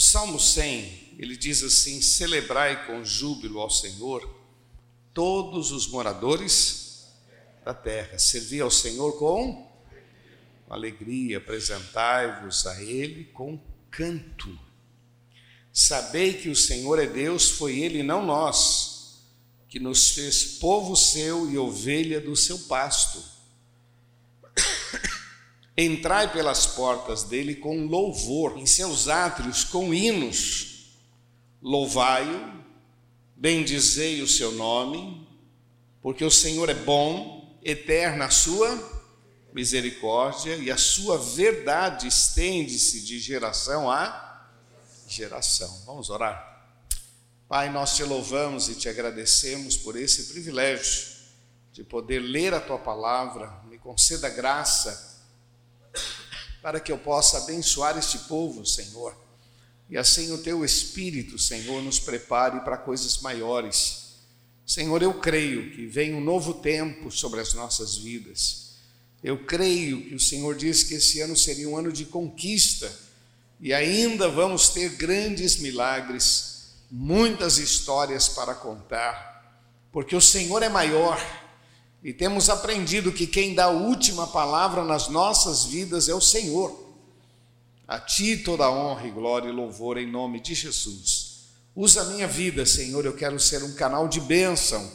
O Salmo 100, ele diz assim: Celebrai com júbilo ao Senhor todos os moradores da terra. Servi ao Senhor com alegria, apresentai-vos a Ele com canto. Sabei que o Senhor é Deus, foi Ele, não nós, que nos fez povo seu e ovelha do seu pasto. Entrai pelas portas dele com louvor, em seus átrios com hinos. Louvai-o, bendizei o seu nome, porque o Senhor é bom, eterna a sua misericórdia e a sua verdade estende-se de geração a geração. Vamos orar. Pai, nós te louvamos e te agradecemos por esse privilégio de poder ler a tua palavra. Me conceda graça para que eu possa abençoar este povo, Senhor. E assim o teu Espírito, Senhor, nos prepare para coisas maiores. Senhor, eu creio que vem um novo tempo sobre as nossas vidas. Eu creio que o Senhor disse que esse ano seria um ano de conquista e ainda vamos ter grandes milagres, muitas histórias para contar, porque o Senhor é maior e temos aprendido que quem dá a última palavra nas nossas vidas é o Senhor. A Ti toda honra e glória e louvor em nome de Jesus. Usa a minha vida, Senhor, eu quero ser um canal de bênção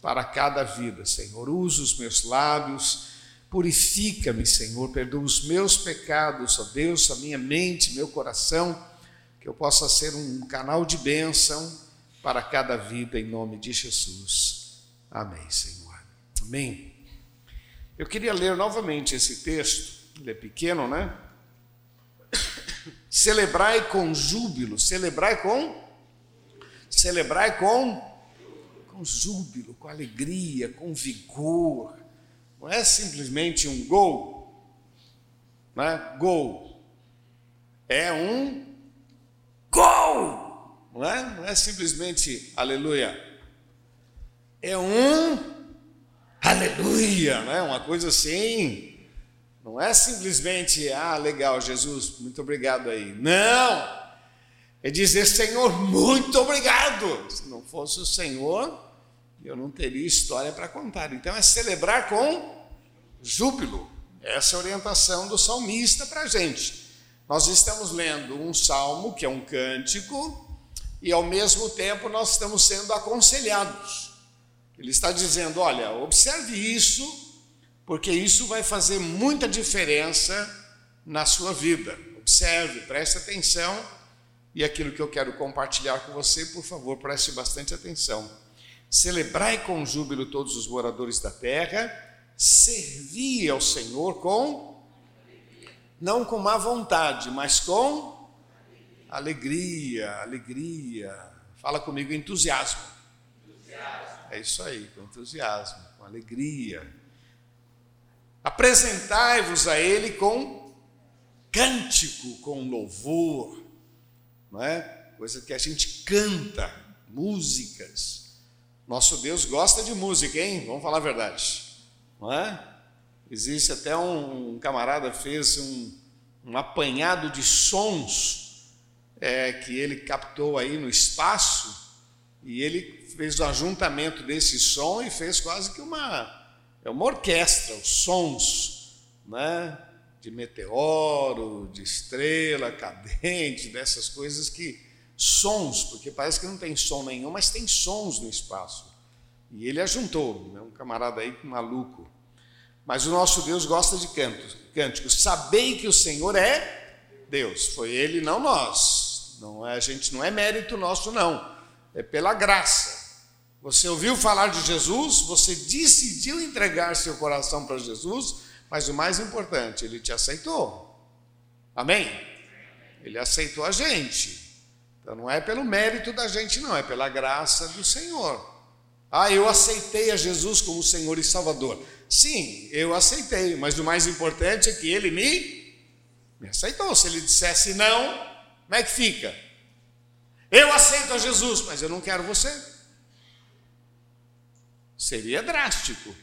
para cada vida, Senhor. Usa os meus lábios, purifica-me, Senhor, perdoa os meus pecados, ó Deus, a minha mente, meu coração, que eu possa ser um canal de bênção para cada vida em nome de Jesus. Amém, Senhor. Amém? Eu queria ler novamente esse texto, ele é pequeno, né? Celebrai com júbilo, celebrai com celebrai com com júbilo, com alegria, com vigor. Não é simplesmente um gol, né? Gol. É um gol, não é? Não é simplesmente aleluia. É um aleluia, né? uma coisa assim. Não é simplesmente, ah, legal, Jesus, muito obrigado aí. Não! É dizer, Senhor, muito obrigado. Se não fosse o Senhor, eu não teria história para contar. Então é celebrar com júbilo. Essa é a orientação do salmista para a gente. Nós estamos lendo um salmo, que é um cântico, e ao mesmo tempo nós estamos sendo aconselhados. Ele está dizendo: olha, observe isso, porque isso vai fazer muita diferença na sua vida. Observe, preste atenção. E aquilo que eu quero compartilhar com você, por favor, preste bastante atenção. Celebrai com júbilo todos os moradores da terra, servi ao Senhor com, não com má vontade, mas com alegria, alegria. Fala comigo, entusiasmo. entusiasmo. É isso aí, com entusiasmo, com alegria. Apresentai-vos a Ele com cântico, com louvor, não é? Coisa que a gente canta, músicas. Nosso Deus gosta de música, hein? Vamos falar a verdade, não é? Existe até um, um camarada fez um, um apanhado de sons é, que ele captou aí no espaço e ele fez o ajuntamento desse som e fez quase que uma, é uma orquestra, os sons, né? de meteoro, de estrela cadente, dessas coisas que sons, porque parece que não tem som nenhum, mas tem sons no espaço. E ele ajuntou, né? um camarada aí maluco. Mas o nosso Deus gosta de cantos, cânticos. Sabei que o Senhor é Deus, foi ele, não nós. Não é, a gente não é mérito nosso não. É pela graça. Você ouviu falar de Jesus, você decidiu entregar seu coração para Jesus, mas o mais importante, ele te aceitou. Amém? Ele aceitou a gente. Então não é pelo mérito da gente, não, é pela graça do Senhor. Ah, eu aceitei a Jesus como Senhor e Salvador. Sim, eu aceitei, mas o mais importante é que ele me, me aceitou. Se ele dissesse não, como é que fica? Eu aceito a Jesus, mas eu não quero você. Seria drástico.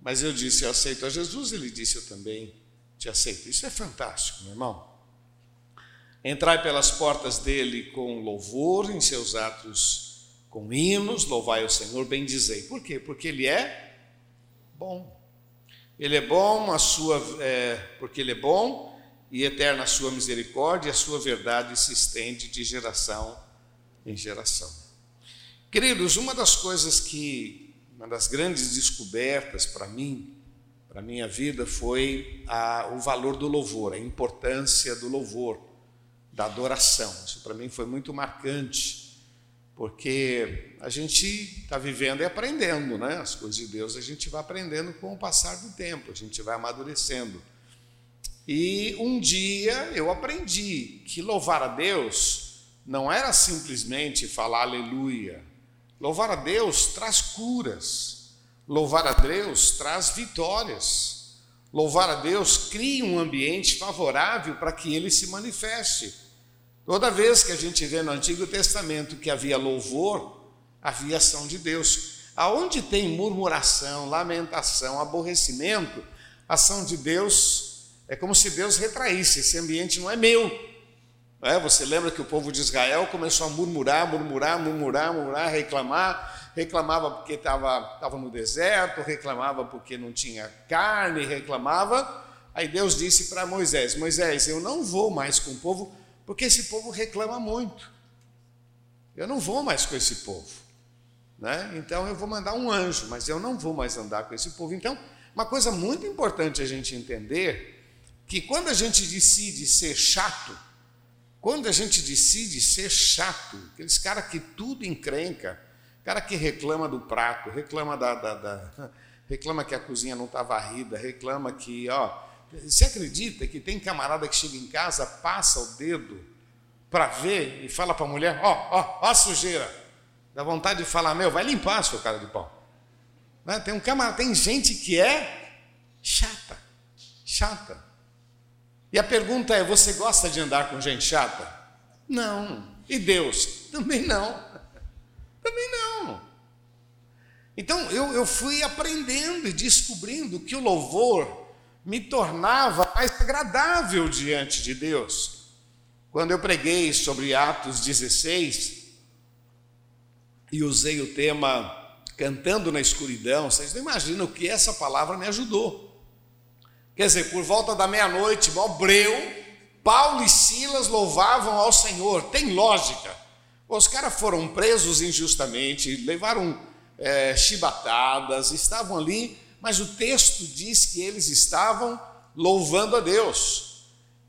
Mas eu disse, eu aceito a Jesus, ele disse, eu também te aceito. Isso é fantástico, meu irmão. Entrai pelas portas dele com louvor, em seus atos com hinos, louvai o Senhor, bendizei. Por quê? Porque ele é bom. Ele é bom, a sua, é, porque ele é bom e eterna a sua misericórdia, a sua verdade se estende de geração em geração. Queridos, uma das coisas que, uma das grandes descobertas para mim, para a minha vida, foi a, o valor do louvor, a importância do louvor, da adoração. Isso para mim foi muito marcante, porque a gente está vivendo e aprendendo, né? As coisas de Deus a gente vai aprendendo com o passar do tempo, a gente vai amadurecendo. E um dia eu aprendi que louvar a Deus não era simplesmente falar aleluia. Louvar a Deus traz curas. Louvar a Deus traz vitórias. Louvar a Deus cria um ambiente favorável para que ele se manifeste. Toda vez que a gente vê no Antigo Testamento que havia louvor, havia ação de Deus. Aonde tem murmuração, lamentação, aborrecimento, ação de Deus é como se Deus retraísse: esse ambiente não é meu. É, você lembra que o povo de Israel começou a murmurar, murmurar, murmurar, murmurar, reclamar, reclamava porque estava tava no deserto, reclamava porque não tinha carne, reclamava. Aí Deus disse para Moisés: Moisés, eu não vou mais com o povo, porque esse povo reclama muito. Eu não vou mais com esse povo. Né? Então eu vou mandar um anjo, mas eu não vou mais andar com esse povo. Então, uma coisa muito importante a gente entender que quando a gente decide ser chato, quando a gente decide ser chato, aqueles caras que tudo encrenca, cara que reclama do prato, reclama da, da, da reclama que a cozinha não está varrida, reclama que, ó, você acredita que tem camarada que chega em casa, passa o dedo para ver e fala para a mulher, ó, ó, ó a sujeira. Dá vontade de falar, meu, vai limpar, seu cara de pau. Né? Tem um camarada, tem gente que é chata, chata. E a pergunta é: você gosta de andar com gente chata? Não. E Deus? Também não. Também não. Então eu, eu fui aprendendo e descobrindo que o louvor me tornava mais agradável diante de Deus. Quando eu preguei sobre Atos 16 e usei o tema Cantando na Escuridão, vocês não imaginam o que essa palavra me ajudou. Quer dizer, por volta da meia-noite, breu, Paulo e Silas louvavam ao Senhor. Tem lógica. Os caras foram presos injustamente, levaram é, chibatadas, estavam ali, mas o texto diz que eles estavam louvando a Deus.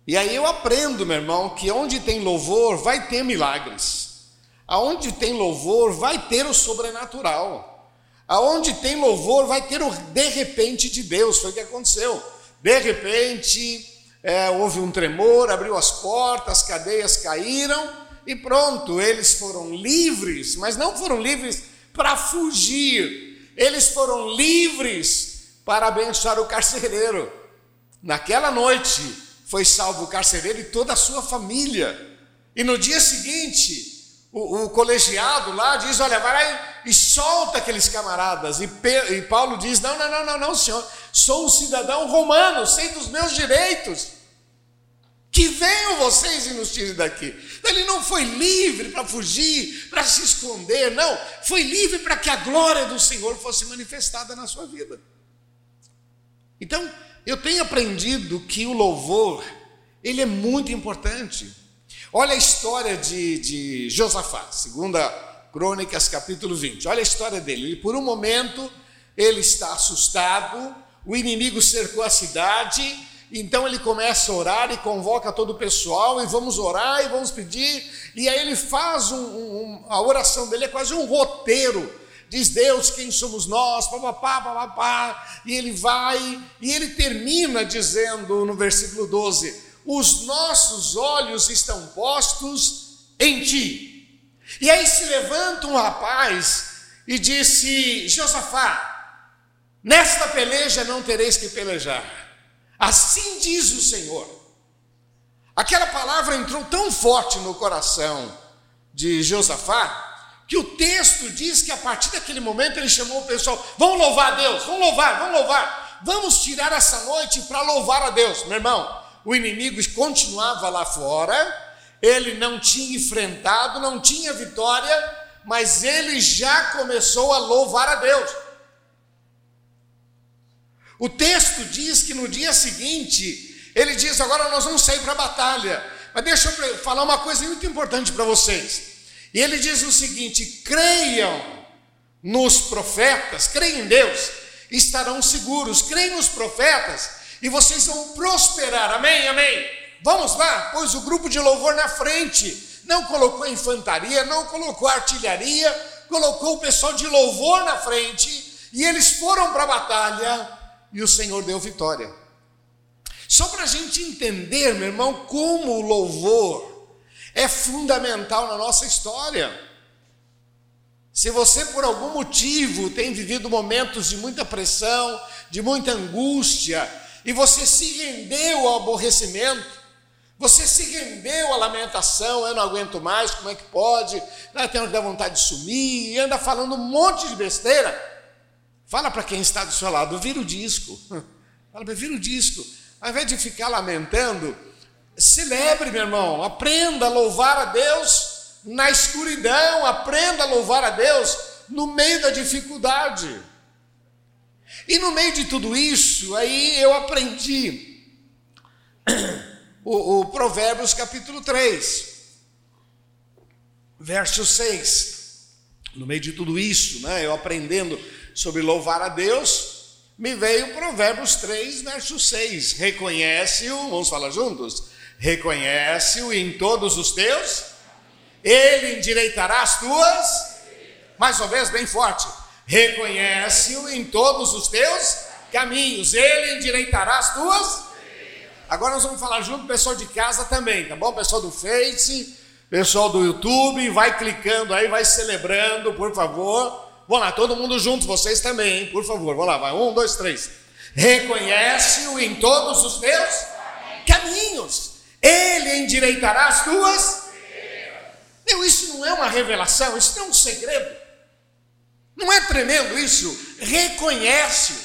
E aí eu aprendo, meu irmão, que onde tem louvor vai ter milagres. Aonde tem louvor vai ter o sobrenatural. Aonde tem louvor vai ter o de repente de Deus. Foi o que aconteceu. De repente é, houve um tremor, abriu as portas, as cadeias caíram e pronto, eles foram livres, mas não foram livres para fugir, eles foram livres para abençoar o carcereiro. Naquela noite foi salvo o carcereiro e toda a sua família. E no dia seguinte, o, o colegiado lá diz: Olha, vai lá e, e solta aqueles camaradas. E, e Paulo diz: Não, não, não, não, não, senhor, sou um cidadão romano, sei dos meus direitos. Que venham vocês e nos tirem daqui. Ele não foi livre para fugir, para se esconder, não. Foi livre para que a glória do Senhor fosse manifestada na sua vida. Então, eu tenho aprendido que o louvor, ele é muito importante. Olha a história de, de Josafá, segunda Crônicas, capítulo 20. Olha a história dele. Ele, por um momento, ele está assustado, o inimigo cercou a cidade, então ele começa a orar e convoca todo o pessoal e vamos orar e vamos pedir. E aí ele faz um, um, a oração dele é quase um roteiro. Diz Deus quem somos nós, papapá, papapá. E ele vai e ele termina dizendo no versículo 12: Os nossos olhos estão postos em ti. E aí se levanta um rapaz e disse: Josafá, nesta peleja não tereis que pelejar Assim diz o Senhor. Aquela palavra entrou tão forte no coração de Josafá, que o texto diz que a partir daquele momento ele chamou o pessoal: vamos louvar a Deus, vamos louvar, vamos louvar, vamos tirar essa noite para louvar a Deus. Meu irmão, o inimigo continuava lá fora, ele não tinha enfrentado, não tinha vitória, mas ele já começou a louvar a Deus. O texto diz que no dia seguinte, ele diz: Agora nós vamos sair para a batalha. Mas deixa eu falar uma coisa muito importante para vocês. E ele diz o seguinte: creiam nos profetas, creiam em Deus, estarão seguros, creiam nos profetas e vocês vão prosperar. Amém? Amém. Vamos lá, pôs o grupo de louvor na frente. Não colocou infantaria, não colocou artilharia, colocou o pessoal de louvor na frente. E eles foram para a batalha e o Senhor deu vitória. Só para a gente entender, meu irmão, como o louvor é fundamental na nossa história. Se você por algum motivo tem vivido momentos de muita pressão, de muita angústia, e você se rendeu ao aborrecimento, você se rendeu à lamentação, eu não aguento mais, como é que pode? Eu tenho que dar vontade de sumir, e anda falando um monte de besteira. Fala para quem está do seu lado, vira o disco. Fala para vira o disco. Ao invés de ficar lamentando, celebre, meu irmão, aprenda a louvar a Deus na escuridão, aprenda a louvar a Deus no meio da dificuldade. E no meio de tudo isso, aí eu aprendi o, o Provérbios capítulo 3, verso 6. No meio de tudo isso, né, eu aprendendo sobre louvar a Deus, me veio Provérbios 3, verso 6. Reconhece-o, vamos falar juntos? Reconhece-o em todos os teus, ele endireitará as tuas, mais uma vez, bem forte. Reconhece-o em todos os teus caminhos, ele endireitará as tuas Agora nós vamos falar junto, pessoal de casa também, tá bom? Pessoal do Face, pessoal do YouTube, vai clicando aí, vai celebrando, por favor. Vamos lá, todo mundo junto, vocês também, hein? por favor. Vamos lá, vai. Um, dois, três. Reconhece-o em todos os teus caminhos, ele endireitará as tuas. Meu, isso não é uma revelação, isso não é um segredo. Não é tremendo isso? Reconhece-o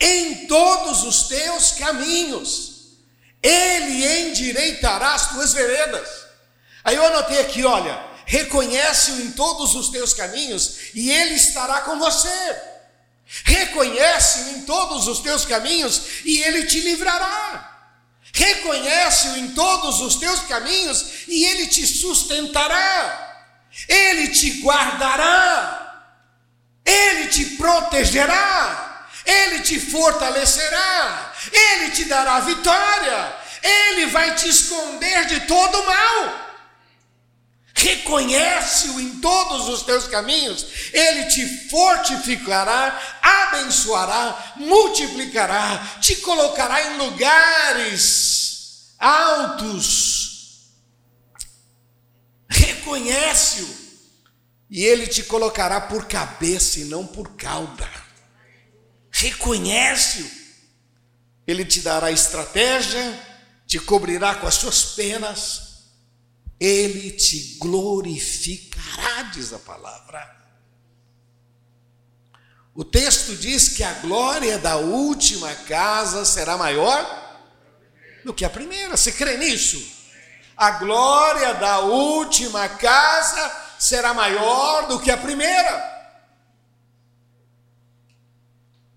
em todos os teus caminhos. Ele endireitará as tuas veredas. Aí eu anotei aqui, olha, reconhece-o em todos os teus caminhos e ele estará com você. Reconhece-o em todos os teus caminhos e ele te livrará. Reconhece-o em todos os teus caminhos e ele te sustentará. Ele te guardará. Ele te protegerá. Ele te fortalecerá, Ele te dará vitória, Ele vai te esconder de todo mal. Reconhece-o em todos os teus caminhos, Ele te fortificará, abençoará, multiplicará, te colocará em lugares altos. Reconhece-o, e Ele te colocará por cabeça e não por cauda reconhece-o. Ele te dará estratégia, te cobrirá com as suas penas, ele te glorificará, diz a palavra. O texto diz que a glória da última casa será maior do que a primeira. Você crê nisso? A glória da última casa será maior do que a primeira.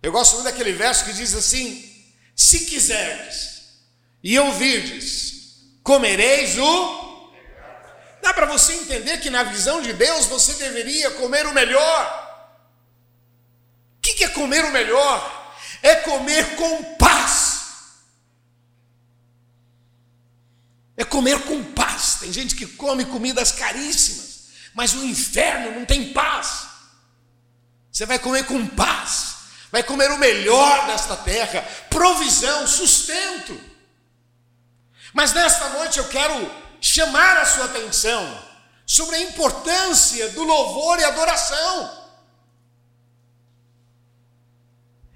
Eu gosto muito daquele verso que diz assim: Se quiserdes e ouvirdes, comereis o. Dá para você entender que na visão de Deus você deveria comer o melhor. O que é comer o melhor? É comer com paz. É comer com paz. Tem gente que come comidas caríssimas, mas o inferno não tem paz. Você vai comer com paz vai comer o melhor desta terra, provisão, sustento. Mas nesta noite eu quero chamar a sua atenção sobre a importância do louvor e adoração.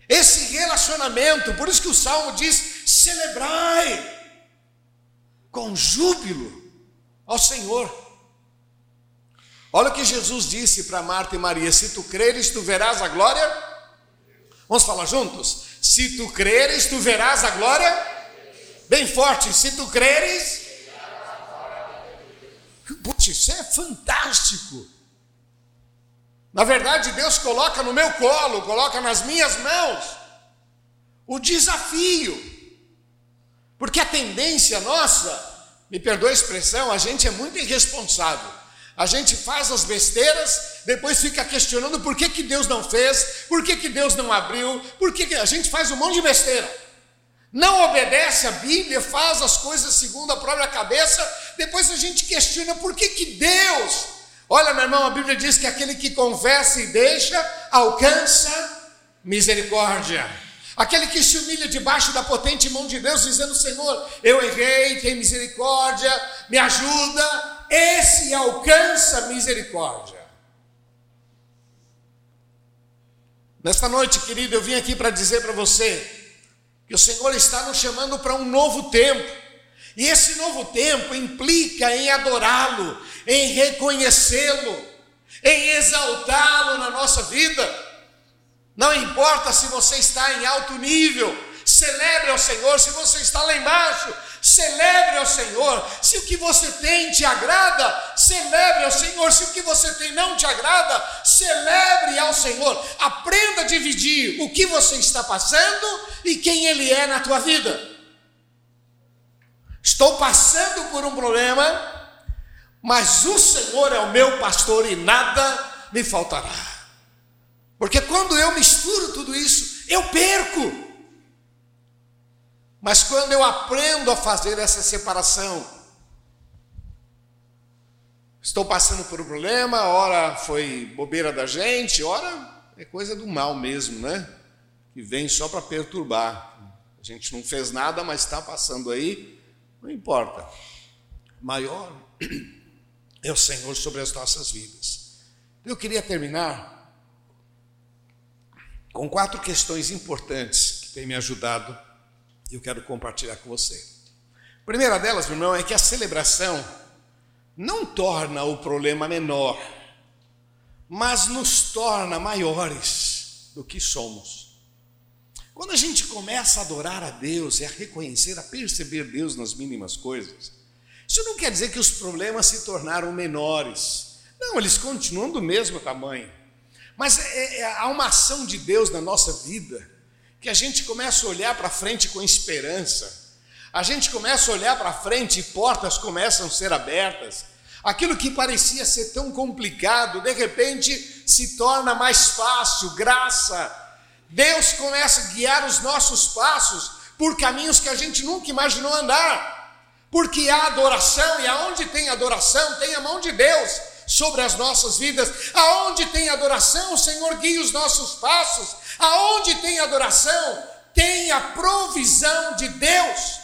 Esse relacionamento, por isso que o salmo diz: celebrai com júbilo ao Senhor. Olha o que Jesus disse para Marta e Maria: se tu creres, tu verás a glória Vamos falar juntos? Se tu creres, tu verás a glória. Bem forte, se tu creres. Putz, isso é fantástico. Na verdade, Deus coloca no meu colo, coloca nas minhas mãos o desafio. Porque a tendência nossa, me perdoe a expressão, a gente é muito irresponsável. A gente faz as besteiras, depois fica questionando por que, que Deus não fez, por que, que Deus não abriu, por que, que a gente faz um monte de besteira. Não obedece a Bíblia, faz as coisas segundo a própria cabeça, depois a gente questiona por que, que Deus. Olha, meu irmão, a Bíblia diz que aquele que confessa e deixa alcança misericórdia. Aquele que se humilha debaixo da potente mão de Deus, dizendo: Senhor, eu errei, tem misericórdia, me ajuda, esse alcança misericórdia. Nesta noite, querido, eu vim aqui para dizer para você que o Senhor está nos chamando para um novo tempo. E esse novo tempo implica em adorá-lo, em reconhecê-lo, em exaltá-lo na nossa vida. Não importa se você está em alto nível, celebre ao Senhor. Se você está lá embaixo, Celebre ao Senhor. Se o que você tem te agrada, celebre ao Senhor. Se o que você tem não te agrada, celebre ao Senhor. Aprenda a dividir o que você está passando e quem Ele é na tua vida. Estou passando por um problema, mas o Senhor é o meu pastor e nada me faltará. Porque quando eu misturo tudo isso, eu perco. Mas quando eu aprendo a fazer essa separação, estou passando por um problema, ora foi bobeira da gente, ora é coisa do mal mesmo, né? Que vem só para perturbar. A gente não fez nada, mas está passando aí, não importa. Maior é o Senhor sobre as nossas vidas. Eu queria terminar com quatro questões importantes que têm me ajudado eu quero compartilhar com você. A primeira delas, meu irmão, é que a celebração não torna o problema menor, mas nos torna maiores do que somos. Quando a gente começa a adorar a Deus e a reconhecer, a perceber Deus nas mínimas coisas, isso não quer dizer que os problemas se tornaram menores. Não, eles continuam do mesmo tamanho. Mas é, é, há uma ação de Deus na nossa vida que a gente começa a olhar para frente com esperança, a gente começa a olhar para frente e portas começam a ser abertas. Aquilo que parecia ser tão complicado, de repente se torna mais fácil, graça. Deus começa a guiar os nossos passos por caminhos que a gente nunca imaginou andar. Porque há adoração, e aonde tem adoração, tem a mão de Deus sobre as nossas vidas. Aonde tem adoração, o Senhor guia os nossos passos. Aonde tem adoração, tem a provisão de Deus.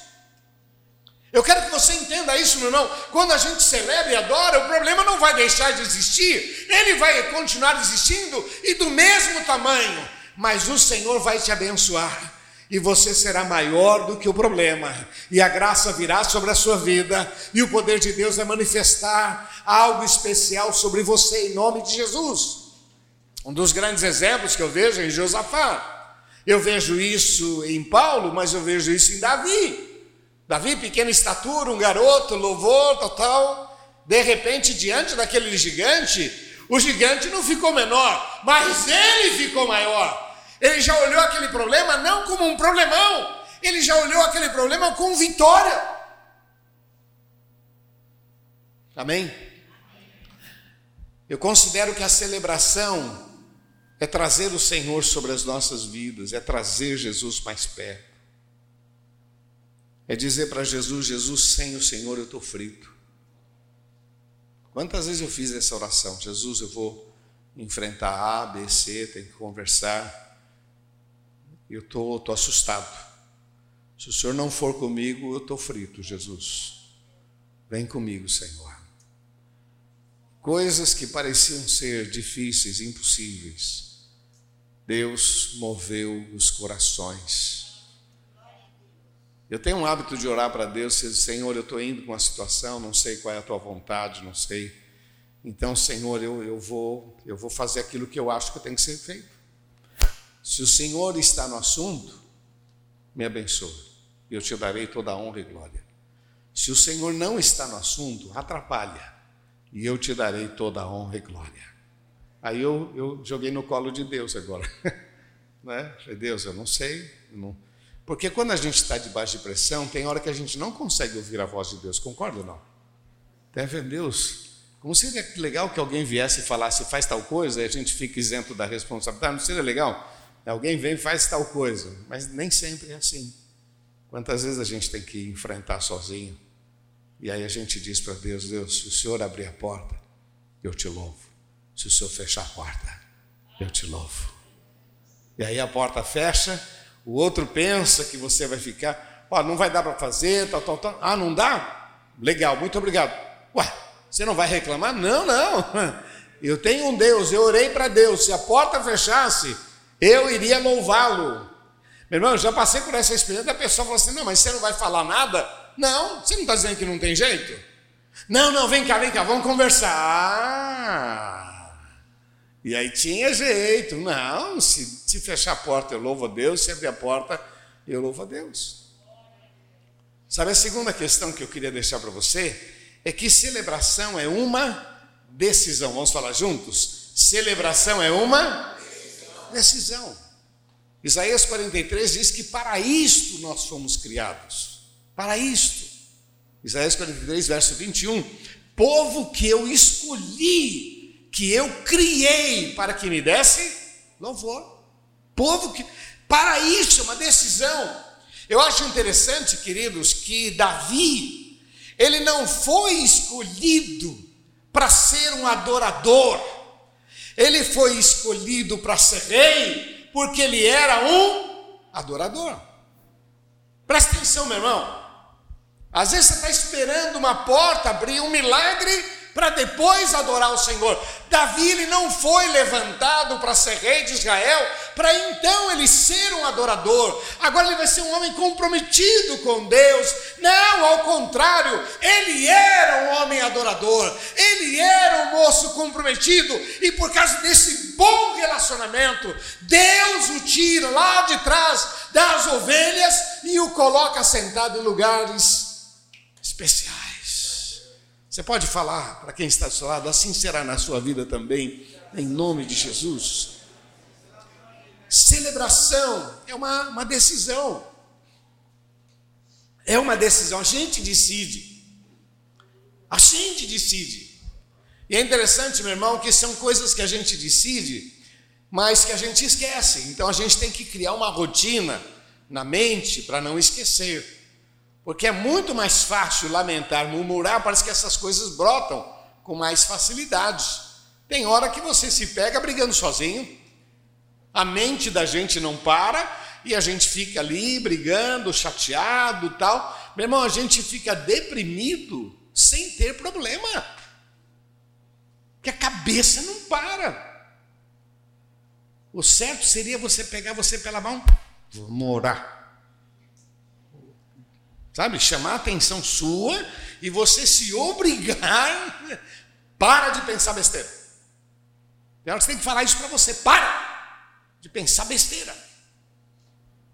Eu quero que você entenda isso, meu irmão. Quando a gente celebra e adora, o problema não vai deixar de existir, ele vai continuar existindo e do mesmo tamanho, mas o Senhor vai te abençoar e você será maior do que o problema, e a graça virá sobre a sua vida, e o poder de Deus vai manifestar algo especial sobre você, em nome de Jesus. Um dos grandes exemplos que eu vejo é em Josafá. Eu vejo isso em Paulo, mas eu vejo isso em Davi. Davi, pequena estatura, um garoto, louvor, total. De repente, diante daquele gigante, o gigante não ficou menor, mas ele ficou maior. Ele já olhou aquele problema não como um problemão, ele já olhou aquele problema com vitória. Amém? Eu considero que a celebração é trazer o Senhor sobre as nossas vidas, é trazer Jesus mais perto. É dizer para Jesus: Jesus, sem o Senhor eu estou frito. Quantas vezes eu fiz essa oração? Jesus, eu vou enfrentar A, B, C, tenho que conversar eu estou tô, tô assustado. Se o Senhor não for comigo, eu estou frito, Jesus. Vem comigo, Senhor. Coisas que pareciam ser difíceis, impossíveis, Deus moveu os corações. Eu tenho um hábito de orar para Deus, Senhor, eu estou indo com uma situação, não sei qual é a tua vontade, não sei. Então, Senhor, eu, eu, vou, eu vou fazer aquilo que eu acho que tem que ser feito. Se o Senhor está no assunto, me abençoe, eu te darei toda a honra e glória. Se o Senhor não está no assunto, atrapalha, e eu te darei toda a honra e glória. Aí eu, eu joguei no colo de Deus agora. né? Falei, Deus, eu não sei. Não... Porque quando a gente está debaixo de pressão, tem hora que a gente não consegue ouvir a voz de Deus, concorda ou não? Deve Deus. Como seria legal que alguém viesse e falasse, faz tal coisa, e a gente fica isento da responsabilidade? Não seria legal? Alguém vem e faz tal coisa, mas nem sempre é assim. Quantas vezes a gente tem que enfrentar sozinho? E aí a gente diz para Deus: Deus, se o Senhor abrir a porta, eu te louvo. Se o Senhor fechar a porta, eu te louvo. E aí a porta fecha, o outro pensa que você vai ficar, ó, não vai dar para fazer, tal, tal, tal. Ah, não dá? Legal, muito obrigado. Ué, você não vai reclamar? Não, não. Eu tenho um Deus, eu orei para Deus. Se a porta fechasse, eu iria louvá-lo. Meu irmão, eu já passei por essa experiência, a pessoa falou assim: não, mas você não vai falar nada? Não, você não está dizendo que não tem jeito? Não, não, vem cá, vem cá, vamos conversar. E aí tinha jeito. Não, se, se fechar a porta, eu louvo a Deus, se abrir a porta, eu louvo a Deus. Sabe a segunda questão que eu queria deixar para você? É que celebração é uma decisão. Vamos falar juntos? Celebração é uma decisão. Isaías 43 diz que para isto nós fomos criados. Para isto. Isaías 43, verso 21. Povo que eu escolhi, que eu criei para que me desse louvor. Povo que. Para isso, é uma decisão. Eu acho interessante, queridos, que Davi, ele não foi escolhido para ser um adorador, ele foi escolhido para ser rei, porque ele era um adorador. Presta atenção, meu irmão. Às vezes você está esperando uma porta abrir, um milagre, para depois adorar o Senhor. Davi ele não foi levantado para ser rei de Israel, para então ele ser um adorador. Agora ele vai ser um homem comprometido com Deus. Não, ao contrário, ele era um homem adorador. Ele era um moço comprometido e por causa desse bom relacionamento, Deus o tira lá de trás das ovelhas e o coloca sentado em lugares especiais. Você pode falar para quem está do seu lado, assim será na sua vida também, em nome de Jesus. Celebração é uma, uma decisão. É uma decisão, a gente decide. A gente decide. E é interessante, meu irmão, que são coisas que a gente decide, mas que a gente esquece. Então a gente tem que criar uma rotina na mente para não esquecer. Porque é muito mais fácil lamentar, murmurar, parece que essas coisas brotam com mais facilidade. Tem hora que você se pega brigando sozinho, a mente da gente não para e a gente fica ali brigando, chateado tal. Meu irmão, a gente fica deprimido sem ter problema, que a cabeça não para. O certo seria você pegar você pela mão, vamos orar. Sabe? Chamar a atenção sua e você se obrigar. Para de pensar besteira. Tem hora que você tem que falar isso para você. Para de pensar besteira.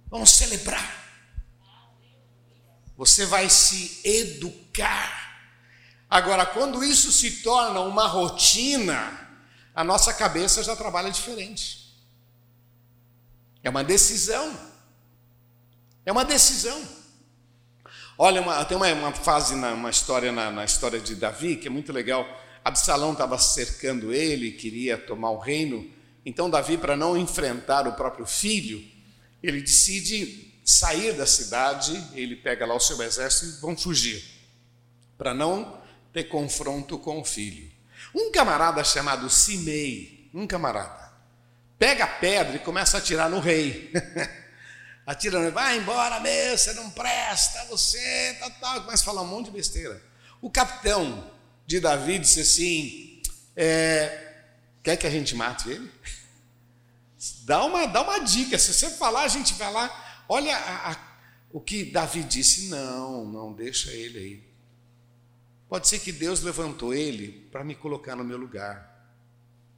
Vamos celebrar. Você vai se educar. Agora, quando isso se torna uma rotina, a nossa cabeça já trabalha diferente. É uma decisão. É uma decisão. Olha, uma, tem uma, uma fase, na, uma história na, na, história de Davi que é muito legal. Absalão estava cercando ele, queria tomar o reino. Então, Davi, para não enfrentar o próprio filho, ele decide sair da cidade. Ele pega lá o seu exército e vão fugir, para não ter confronto com o filho. Um camarada chamado Simei, um camarada, pega a pedra e começa a atirar no rei. atirando, vai embora mesmo, você não presta, você, tal, tal, começa a falar um monte de besteira. O capitão de Davi disse assim: é, quer que a gente mate ele? Dá uma, dá uma dica, se você falar, a gente vai lá. Olha a, a, o que Davi disse: não, não, deixa ele aí. Pode ser que Deus levantou ele para me colocar no meu lugar.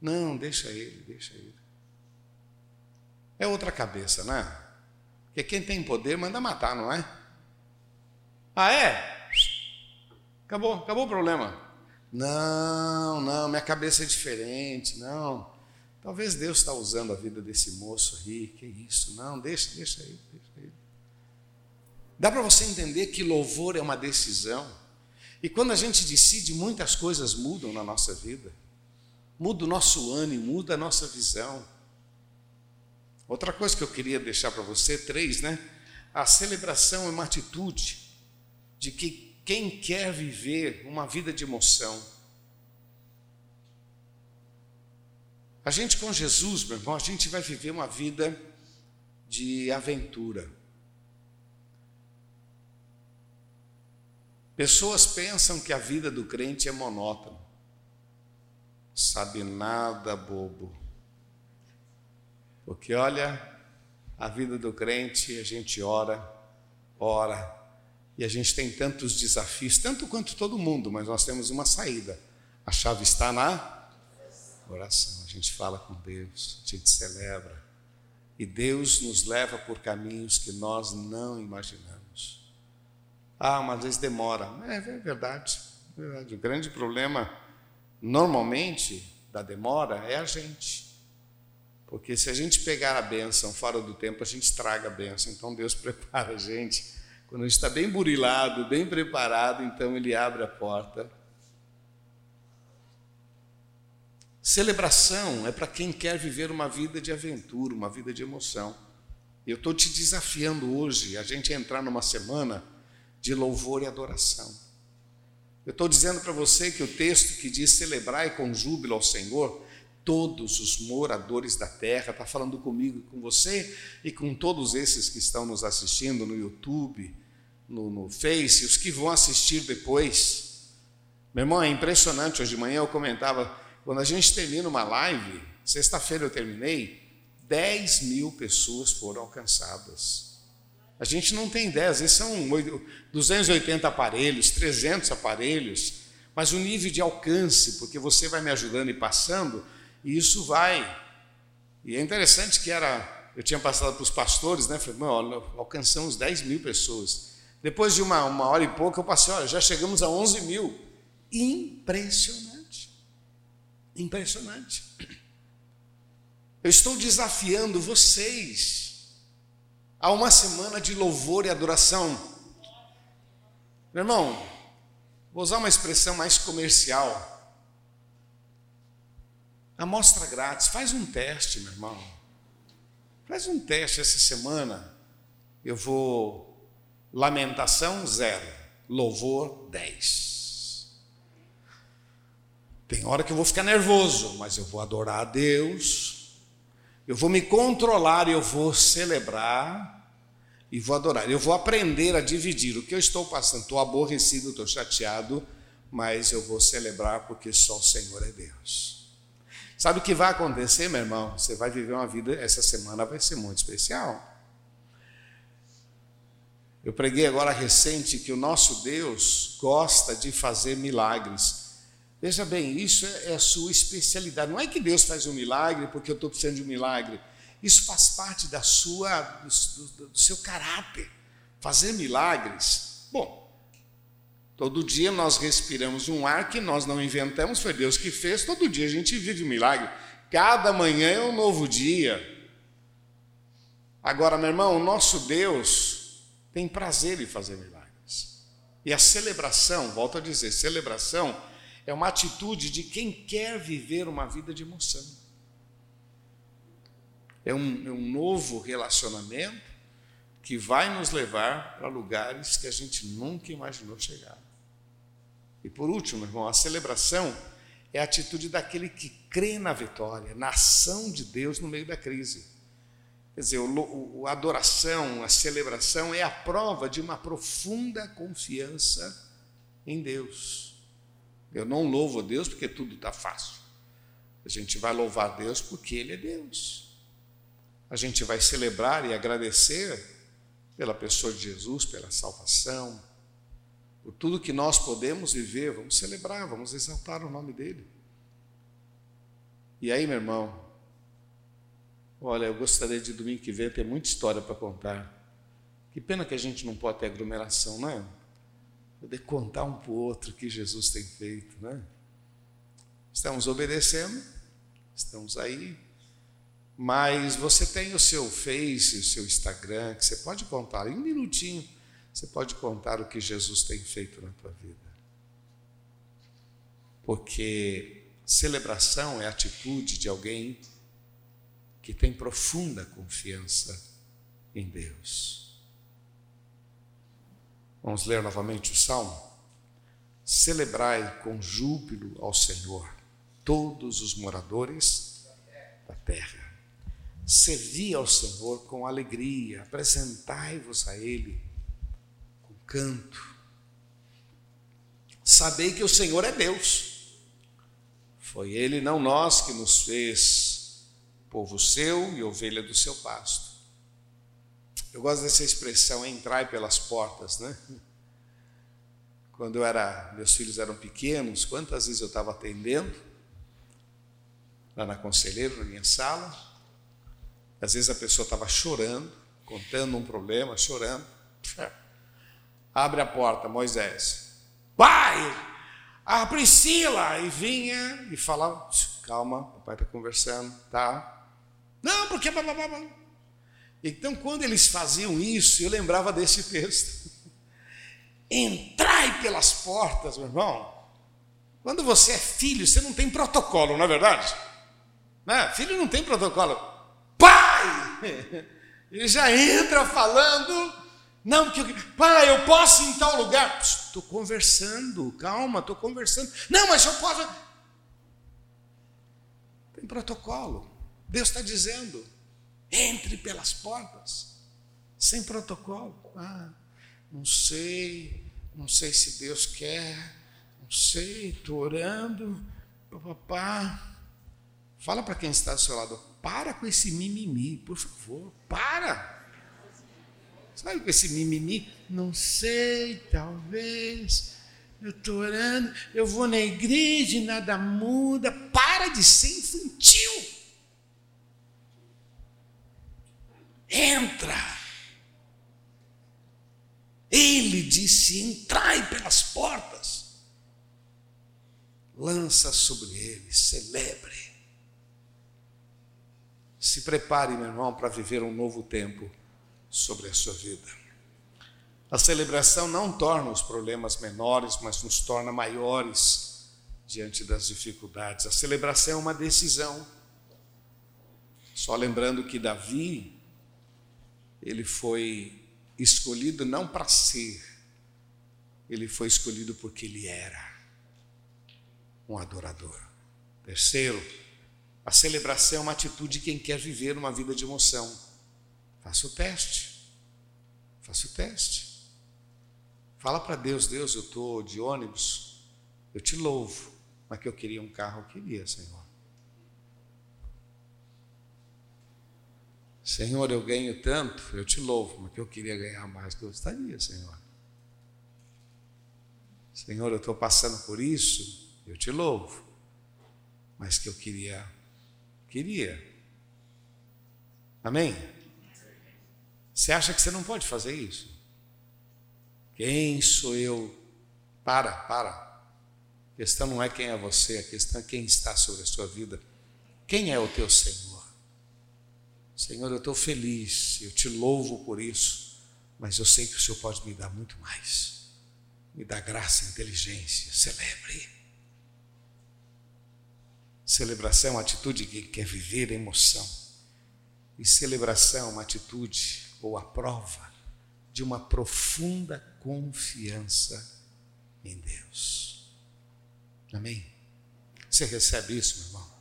Não, deixa ele, deixa ele. É outra cabeça, não é? Porque quem tem poder manda matar, não é? Ah, é? Acabou, acabou o problema. Não, não, minha cabeça é diferente, não. Talvez Deus está usando a vida desse moço aí, que isso, não, deixa, deixa aí, deixa aí. Dá para você entender que louvor é uma decisão. E quando a gente decide, muitas coisas mudam na nossa vida. Muda o nosso ânimo, muda a nossa visão. Outra coisa que eu queria deixar para você, três, né? A celebração é uma atitude de que quem quer viver uma vida de emoção, a gente com Jesus, meu irmão, a gente vai viver uma vida de aventura. Pessoas pensam que a vida do crente é monótona. Sabe nada, bobo. Porque olha, a vida do crente, a gente ora, ora, e a gente tem tantos desafios, tanto quanto todo mundo, mas nós temos uma saída. A chave está na oração. A gente fala com Deus, a gente celebra. E Deus nos leva por caminhos que nós não imaginamos. Ah, mas às vezes demora. É, é verdade, é verdade. O grande problema, normalmente, da demora é a gente. Porque se a gente pegar a bênção fora do tempo, a gente estraga a bênção. Então Deus prepara a gente. Quando a gente está bem burilado, bem preparado, então Ele abre a porta. Celebração é para quem quer viver uma vida de aventura, uma vida de emoção. Eu estou te desafiando hoje a gente entrar numa semana de louvor e adoração. Eu estou dizendo para você que o texto que diz celebrar com júbilo ao Senhor todos os moradores da terra, está falando comigo, com você e com todos esses que estão nos assistindo no YouTube, no, no Face, os que vão assistir depois. Meu irmão, é impressionante. Hoje de manhã eu comentava, quando a gente termina uma live, sexta-feira eu terminei, 10 mil pessoas foram alcançadas. A gente não tem ideia, às vezes são 280 aparelhos, 300 aparelhos, mas o nível de alcance, porque você vai me ajudando e passando, e isso vai. E é interessante que era, eu tinha passado para os pastores, né? Falei, olha, alcançamos 10 mil pessoas. Depois de uma, uma hora e pouco, eu passei, olha, já chegamos a 11 mil. Impressionante. Impressionante. Eu estou desafiando vocês a uma semana de louvor e adoração. Meu irmão, vou usar uma expressão mais comercial. Amostra grátis, faz um teste, meu irmão. Faz um teste essa semana. Eu vou. Lamentação zero, louvor 10. Tem hora que eu vou ficar nervoso, mas eu vou adorar a Deus. Eu vou me controlar eu vou celebrar e vou adorar. Eu vou aprender a dividir o que eu estou passando. Estou aborrecido, estou chateado, mas eu vou celebrar porque só o Senhor é Deus. Sabe o que vai acontecer, meu irmão? Você vai viver uma vida, essa semana vai ser muito especial. Eu preguei agora recente que o nosso Deus gosta de fazer milagres. Veja bem, isso é, é a sua especialidade. Não é que Deus faz um milagre porque eu estou precisando de um milagre. Isso faz parte da sua, do, do, do seu caráter. Fazer milagres. Bom, Todo dia nós respiramos um ar que nós não inventamos, foi Deus que fez. Todo dia a gente vive um milagre. Cada manhã é um novo dia. Agora, meu irmão, o nosso Deus tem prazer em fazer milagres. E a celebração, volto a dizer, celebração é uma atitude de quem quer viver uma vida de emoção. É um, é um novo relacionamento que vai nos levar para lugares que a gente nunca imaginou chegar. E por último, irmão, a celebração é a atitude daquele que crê na vitória, na ação de Deus no meio da crise. Quer dizer, o, a adoração, a celebração é a prova de uma profunda confiança em Deus. Eu não louvo a Deus porque tudo está fácil. A gente vai louvar Deus porque Ele é Deus. A gente vai celebrar e agradecer pela pessoa de Jesus, pela salvação, por tudo que nós podemos viver, vamos celebrar, vamos exaltar o nome dele. E aí, meu irmão, olha, eu gostaria de domingo que vem ter muita história para contar. Que pena que a gente não pode ter aglomeração, não é? Poder contar um para o outro o que Jesus tem feito, né? Estamos obedecendo, estamos aí, mas você tem o seu Face, o seu Instagram, que você pode contar em um minutinho, você pode contar o que Jesus tem feito na tua vida. Porque celebração é a atitude de alguém que tem profunda confiança em Deus. Vamos ler novamente o salmo? Celebrai com júbilo ao Senhor todos os moradores da terra. Servi ao Senhor com alegria, apresentai-vos a Ele canto. Sabei que o Senhor é Deus. Foi Ele, não nós, que nos fez povo seu e ovelha do seu pasto. Eu gosto dessa expressão, entrai pelas portas, né? Quando eu era, meus filhos eram pequenos, quantas vezes eu estava atendendo lá na conselheira, na minha sala. Às vezes a pessoa estava chorando, contando um problema, chorando. Abre a porta, Moisés. Pai, a Priscila! E vinha e falava: Calma, papai está conversando, tá? Não, porque. Então, quando eles faziam isso, eu lembrava desse texto. Entrai pelas portas, meu irmão. Quando você é filho, você não tem protocolo, não é verdade? Né? Filho não tem protocolo. Pai! Ele já entra falando. Não, que pai, eu posso ir em tal lugar. Estou conversando, calma, estou conversando. Não, mas eu posso. Tem protocolo. Deus está dizendo: entre pelas portas, sem protocolo. Ah, não sei, não sei se Deus quer, não sei, estou orando, papá. Fala para quem está do seu lado, para com esse mimimi, por favor, para. Sabe com esse mimimi? Não sei, talvez, eu estou orando, eu vou na igreja e nada muda. Para de ser infantil. Entra. Ele disse: entrai pelas portas. Lança sobre ele, celebre. Se prepare, meu irmão, para viver um novo tempo sobre a sua vida. A celebração não torna os problemas menores, mas nos torna maiores diante das dificuldades. A celebração é uma decisão. Só lembrando que Davi, ele foi escolhido não para ser, ele foi escolhido porque ele era um adorador. Terceiro, a celebração é uma atitude de quem quer viver uma vida de emoção. Faça o teste. Faça o teste. Fala para Deus, Deus, eu estou de ônibus, eu te louvo, mas que eu queria um carro, eu queria, Senhor. Senhor, eu ganho tanto, eu te louvo, mas que eu queria ganhar mais, gostaria, Senhor. Senhor, eu estou passando por isso, eu te louvo, mas que eu queria, queria. Amém? Você acha que você não pode fazer isso? Quem sou eu? Para, para. A questão não é quem é você, a questão é quem está sobre a sua vida. Quem é o teu Senhor? Senhor, eu estou feliz, eu te louvo por isso, mas eu sei que o Senhor pode me dar muito mais. Me dá graça, inteligência, celebre. Celebração é uma atitude que quer viver emoção. E celebração é uma atitude ou a prova de uma profunda confiança em Deus. Amém? Você recebe isso, meu irmão?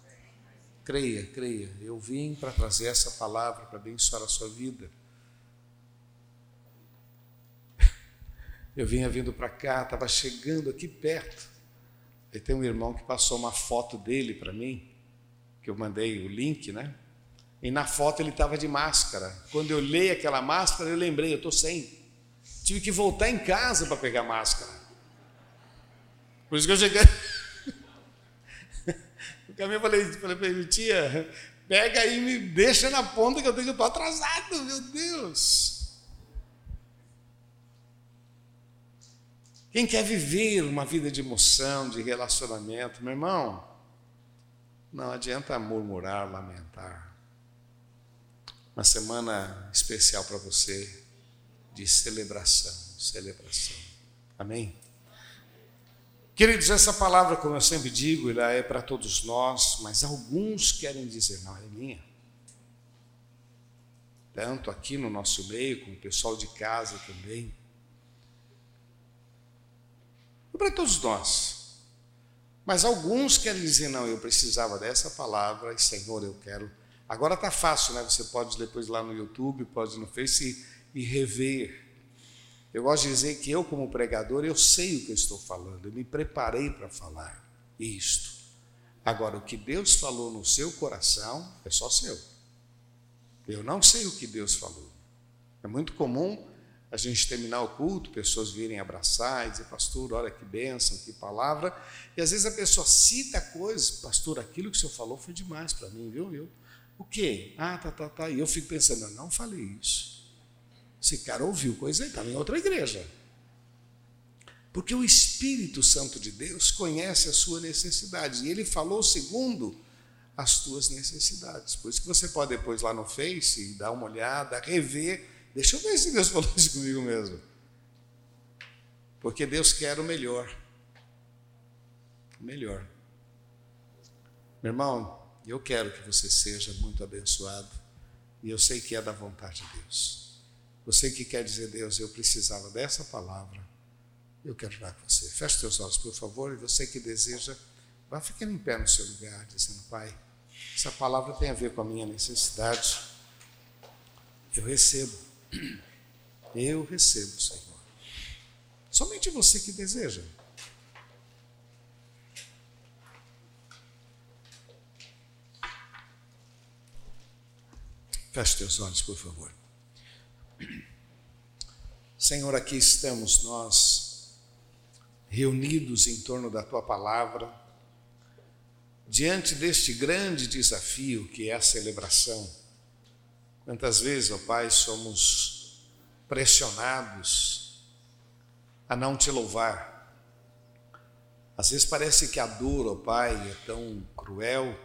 Creia, creia. Eu vim para trazer essa palavra para abençoar a sua vida. Eu vinha vindo para cá, estava chegando aqui perto. E tem um irmão que passou uma foto dele para mim, que eu mandei o link, né? E na foto ele estava de máscara. Quando eu olhei aquela máscara, eu lembrei, eu estou sem. Tive que voltar em casa para pegar máscara. Por isso que eu cheguei. No caminho eu falei, falei para ele, tia, pega aí e me deixa na ponta que eu estou atrasado, meu Deus. Quem quer viver uma vida de emoção, de relacionamento, meu irmão, Não adianta murmurar, lamentar. Uma semana especial para você de celebração, celebração. Amém? Queridos, essa palavra, como eu sempre digo, ela é para todos nós, mas alguns querem dizer, não, é minha. Tanto aqui no nosso meio, como o pessoal de casa também. É para todos nós. Mas alguns querem dizer, não, eu precisava dessa palavra e Senhor, eu quero. Agora está fácil, né? Você pode depois lá no YouTube, pode no Face e, rever. Eu gosto de dizer que eu, como pregador, eu sei o que eu estou falando, eu me preparei para falar isto. Agora, o que Deus falou no seu coração é só seu. Eu não sei o que Deus falou. É muito comum a gente terminar o culto, pessoas virem abraçar e dizer, pastor, olha que bênção, que palavra. E às vezes a pessoa cita coisas, pastor, aquilo que o senhor falou foi demais para mim, viu? Eu, o quê? Ah, tá, tá, tá. E eu fico pensando, eu não falei isso. Esse cara ouviu coisa e estava em outra igreja. Porque o Espírito Santo de Deus conhece a sua necessidade. E ele falou segundo as tuas necessidades. Por isso que você pode depois lá no Face dar uma olhada, rever Deixa eu ver se Deus falou isso comigo mesmo. Porque Deus quer o melhor. O melhor. Meu irmão, eu quero que você seja muito abençoado. E eu sei que é da vontade de Deus. Você que quer dizer, Deus, eu precisava dessa palavra. Eu quero orar com você. Feche seus olhos, por favor. E você que deseja, vá ficando em pé no seu lugar, dizendo, Pai, essa palavra tem a ver com a minha necessidade. Eu recebo. Eu recebo, Senhor. Somente você que deseja. Feche teus olhos, por favor. Senhor, aqui estamos nós, reunidos em torno da tua palavra, diante deste grande desafio que é a celebração Quantas vezes, ó Pai, somos pressionados a não te louvar. Às vezes parece que a dor, ó Pai, é tão cruel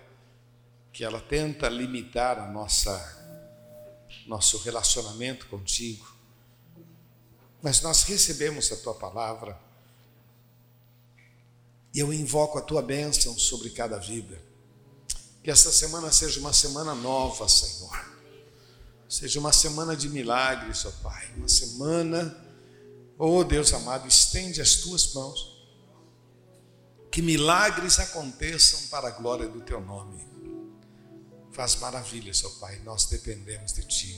que ela tenta limitar a nossa nosso relacionamento contigo. Mas nós recebemos a tua palavra e eu invoco a tua bênção sobre cada vida. Que esta semana seja uma semana nova, Senhor Seja uma semana de milagres, ó Pai. Uma semana, oh Deus amado, estende as tuas mãos. Que milagres aconteçam para a glória do teu nome. Faz maravilhas, ó Pai. Nós dependemos de ti.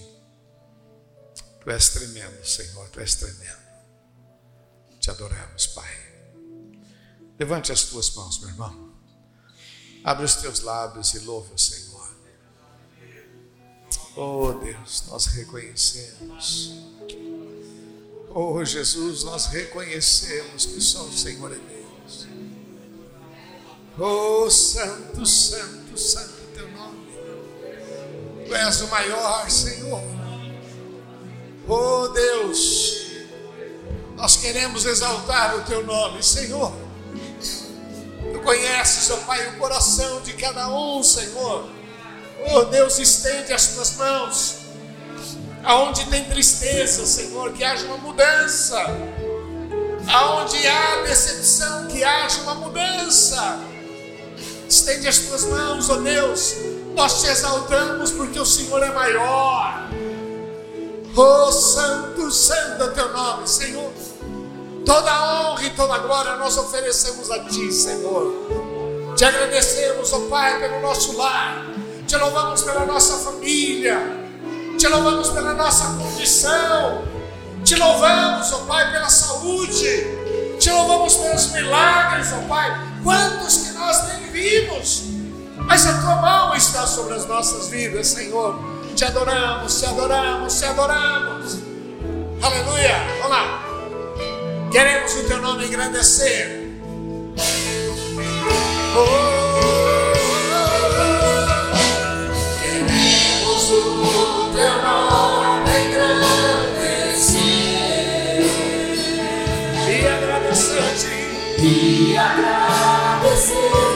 Tu és tremendo, Senhor, tu és tremendo. Te adoramos, Pai. Levante as tuas mãos, meu irmão. Abre os teus lábios e louve o Senhor. Oh Deus, nós reconhecemos. Oh Jesus, nós reconhecemos que só o Senhor é Deus. Oh Santo, Santo, Santo. Tu és o maior, Senhor. Oh Deus, nós queremos exaltar o teu nome, Senhor. Tu conheces, ó oh Pai, o coração de cada um, Senhor. Oh Deus, estende as tuas mãos. Aonde tem tristeza, Senhor, que haja uma mudança. Aonde há decepção, que haja uma mudança. Estende as tuas mãos, oh Deus. Nós te exaltamos porque o Senhor é maior. Oh Santo, Santo é teu nome, Senhor. Toda honra e toda glória nós oferecemos a Ti, Senhor. Te agradecemos, oh Pai, pelo nosso lar. Te louvamos pela nossa família. Te louvamos pela nossa condição. Te louvamos, oh Pai, pela saúde. Te louvamos pelos milagres, oh Pai. Quantos que nós nem vimos. Mas a tua mão está sobre as nossas vidas, Senhor. Te adoramos, te adoramos, te adoramos. Aleluia. Vamos lá. Queremos o teu nome engrandecer. Oh. e agradecer-te por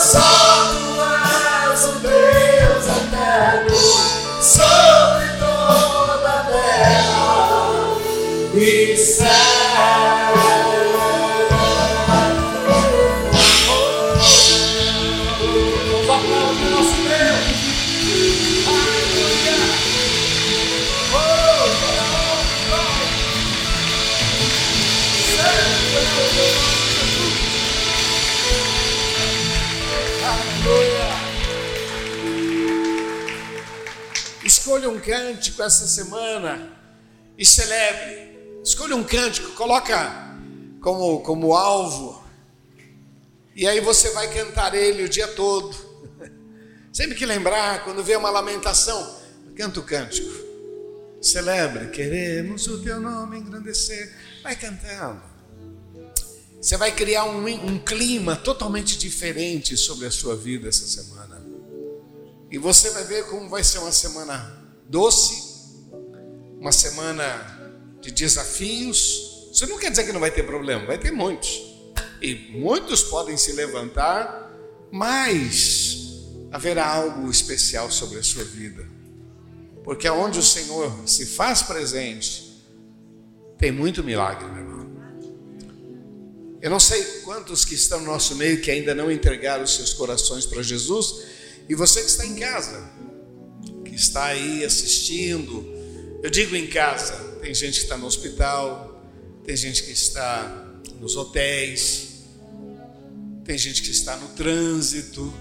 Answer. Cântico essa semana e celebre. Escolha um cântico, coloca como, como alvo. E aí você vai cantar ele o dia todo. Sempre que lembrar, quando vê uma lamentação, canta o cântico. Celebre, queremos o teu nome engrandecer. Vai cantando. Você vai criar um, um clima totalmente diferente sobre a sua vida essa semana. E você vai ver como vai ser uma semana doce, uma semana de desafios. Isso não quer dizer que não vai ter problema, vai ter muitos. E muitos podem se levantar, mas haverá algo especial sobre a sua vida. Porque aonde o Senhor se faz presente, tem muito milagre, meu irmão. Eu não sei quantos que estão no nosso meio que ainda não entregaram seus corações para Jesus, e você que está em casa, que está aí assistindo, eu digo em casa, tem gente que está no hospital, tem gente que está nos hotéis, tem gente que está no trânsito,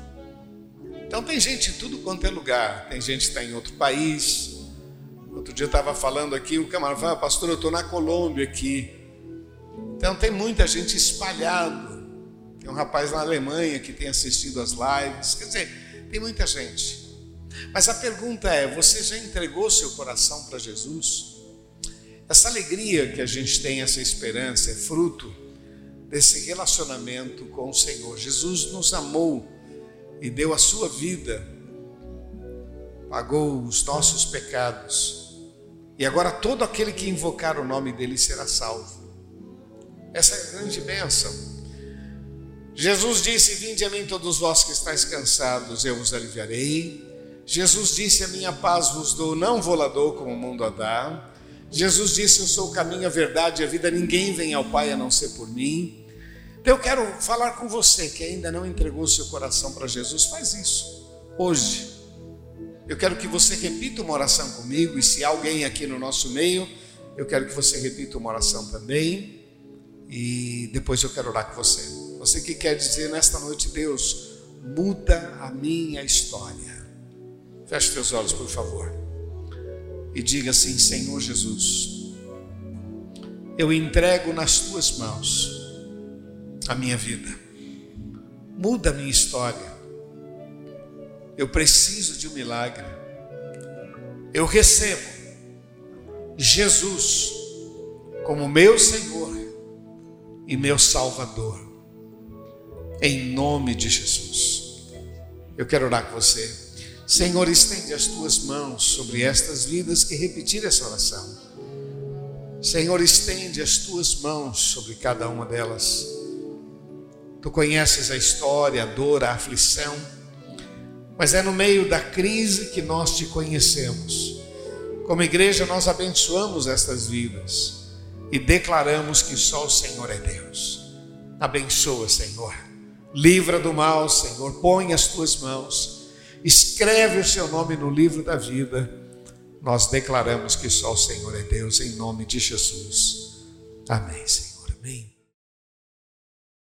então tem gente em tudo quanto é lugar, tem gente que está em outro país. Outro dia eu estava falando aqui, o camarada falou, pastor, eu estou na Colômbia aqui. Então tem muita gente espalhado. Tem um rapaz na Alemanha que tem assistido as lives. Quer dizer, tem muita gente. Mas a pergunta é: você já entregou seu coração para Jesus? Essa alegria que a gente tem, essa esperança, é fruto desse relacionamento com o Senhor. Jesus nos amou e deu a sua vida, pagou os nossos pecados, e agora todo aquele que invocar o nome dele será salvo. Essa é a grande bênção. Jesus disse: Vinde a mim, todos vós que estáis cansados, eu vos aliviarei. Jesus disse: A minha paz vos dou, não vou lá dou como o mundo a dá. Jesus disse: Eu sou o caminho, a verdade e a vida, ninguém vem ao Pai a não ser por mim. Então eu quero falar com você que ainda não entregou seu coração para Jesus, faz isso hoje. Eu quero que você repita uma oração comigo, e se alguém aqui no nosso meio, eu quero que você repita uma oração também, e depois eu quero orar com você. Você que quer dizer nesta noite, Deus, muda a minha história. Feche teus olhos, por favor, e diga assim: Senhor Jesus, eu entrego nas tuas mãos a minha vida, muda a minha história. Eu preciso de um milagre. Eu recebo Jesus como meu Senhor e meu Salvador, em nome de Jesus. Eu quero orar com você. Senhor, estende as tuas mãos sobre estas vidas que repetiram essa oração. Senhor, estende as tuas mãos sobre cada uma delas. Tu conheces a história, a dor, a aflição, mas é no meio da crise que nós te conhecemos. Como igreja, nós abençoamos estas vidas e declaramos que só o Senhor é Deus. Abençoa, Senhor. Livra do mal, Senhor. Põe as tuas mãos. Escreve o seu nome no livro da vida. Nós declaramos que só o Senhor é Deus, em nome de Jesus. Amém, Senhor. Amém.